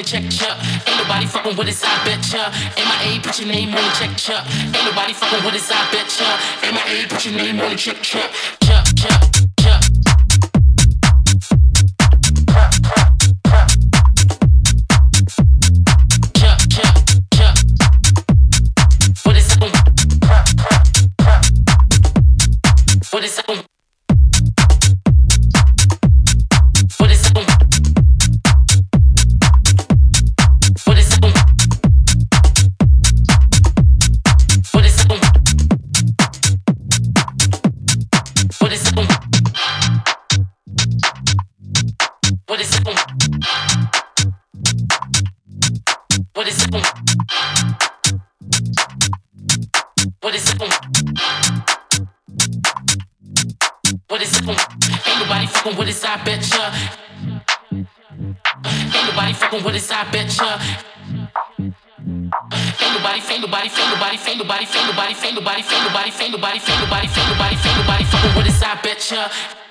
wanna check ya. Ain't nobody fucking with us, I bet ya. MIA, put your name on the check ya. Ain't nobody fucking with us, I bet ya. MIA, put your name on the check ya. happen with this, I bet ya. Ain't nobody, ain't nobody, ain't nobody, ain't nobody, ain't nobody, ain't nobody, ain't nobody, ain't nobody, ain't nobody, ain't nobody, nobody, nobody, fucking with this, I bet.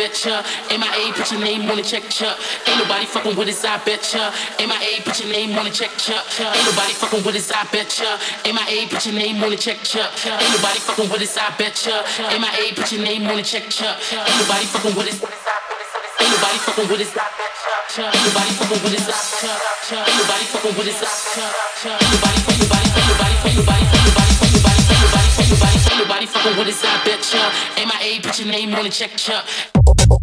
bet ya. MIA, put your name on the check ya. Ain't nobody fucking with his I Betcha. ya. MIA, put your name on the check ya. Ain't nobody fucking with his I Betcha. ya. MIA, put your name on the check ya. Ain't nobody fucking with us, I bet ya. MIA, put your name on the check ya. Ain't nobody fucking with his us. Ain't nobody fucking with us. Ain't nobody fucking with us. Ain't nobody fucking with us. Ain't nobody fucking with us. Ain't nobody fucking with us. Nobody fucking with us, I bet ya. MIA, put your name on the check, chump.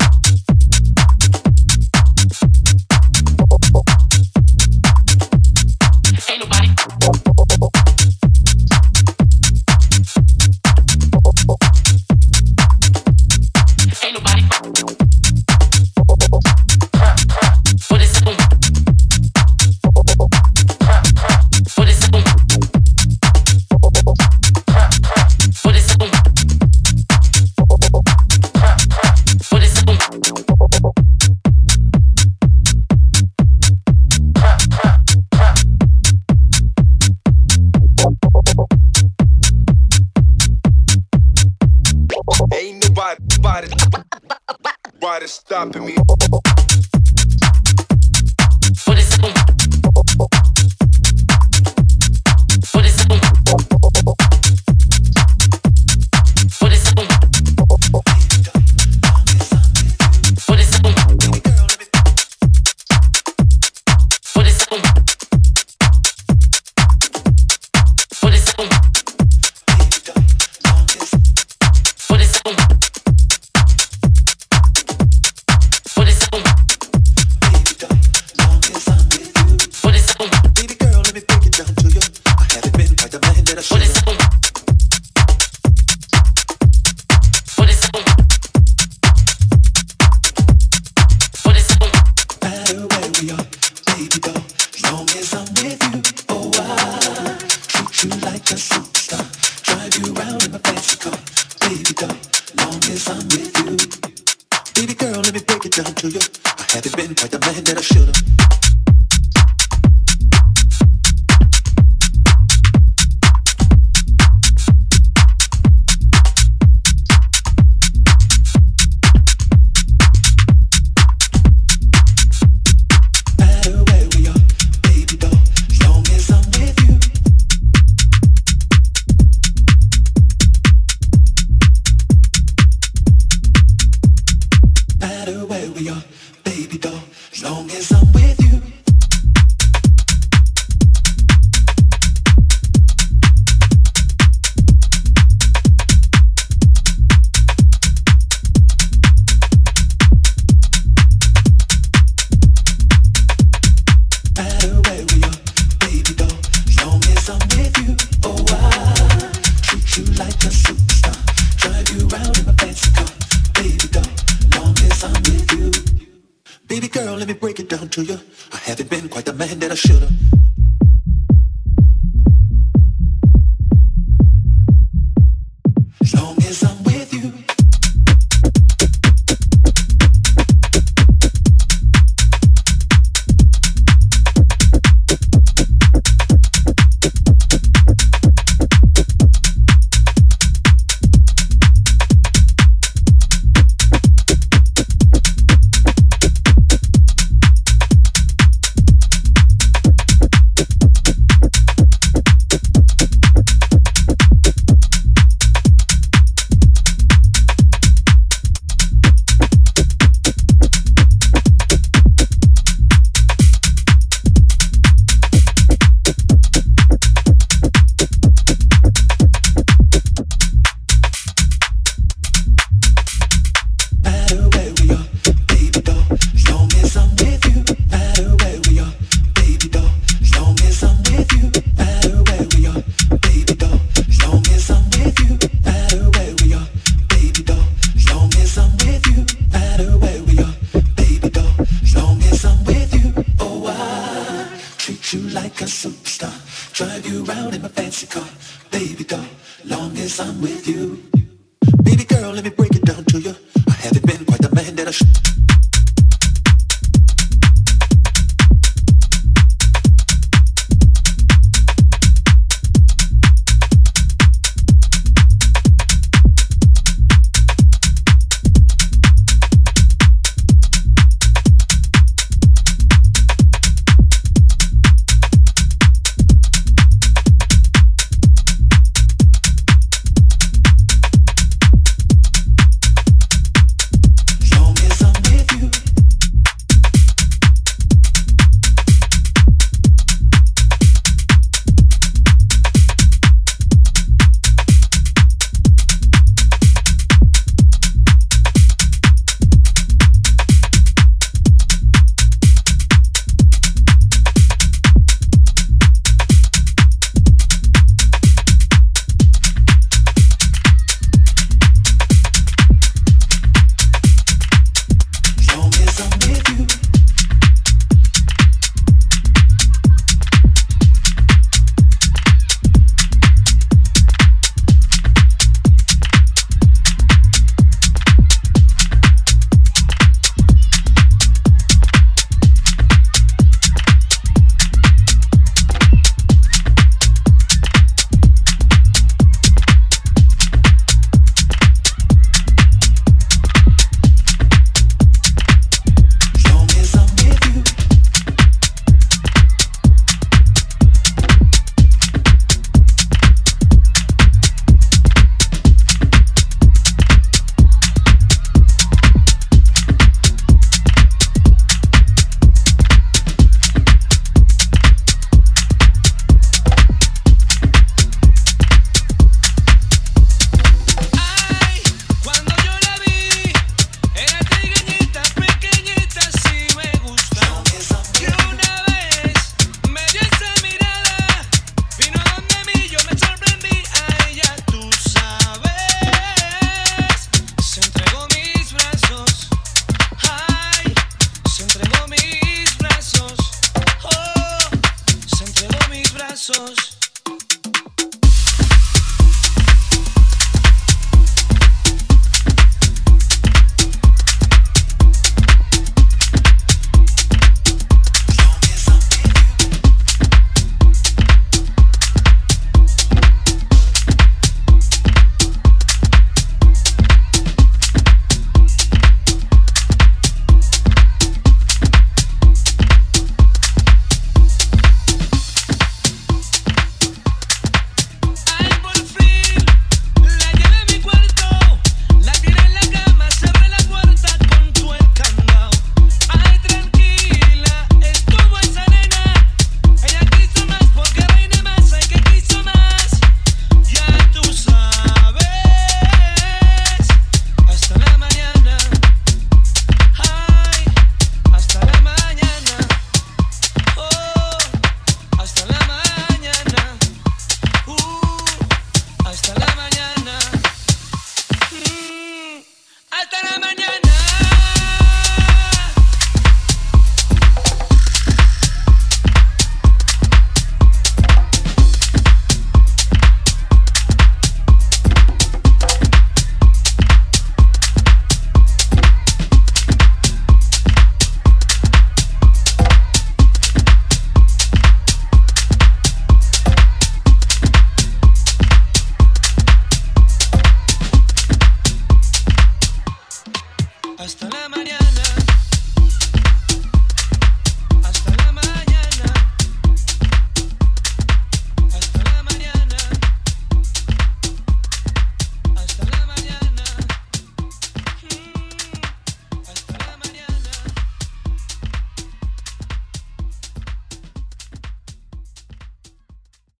Besos.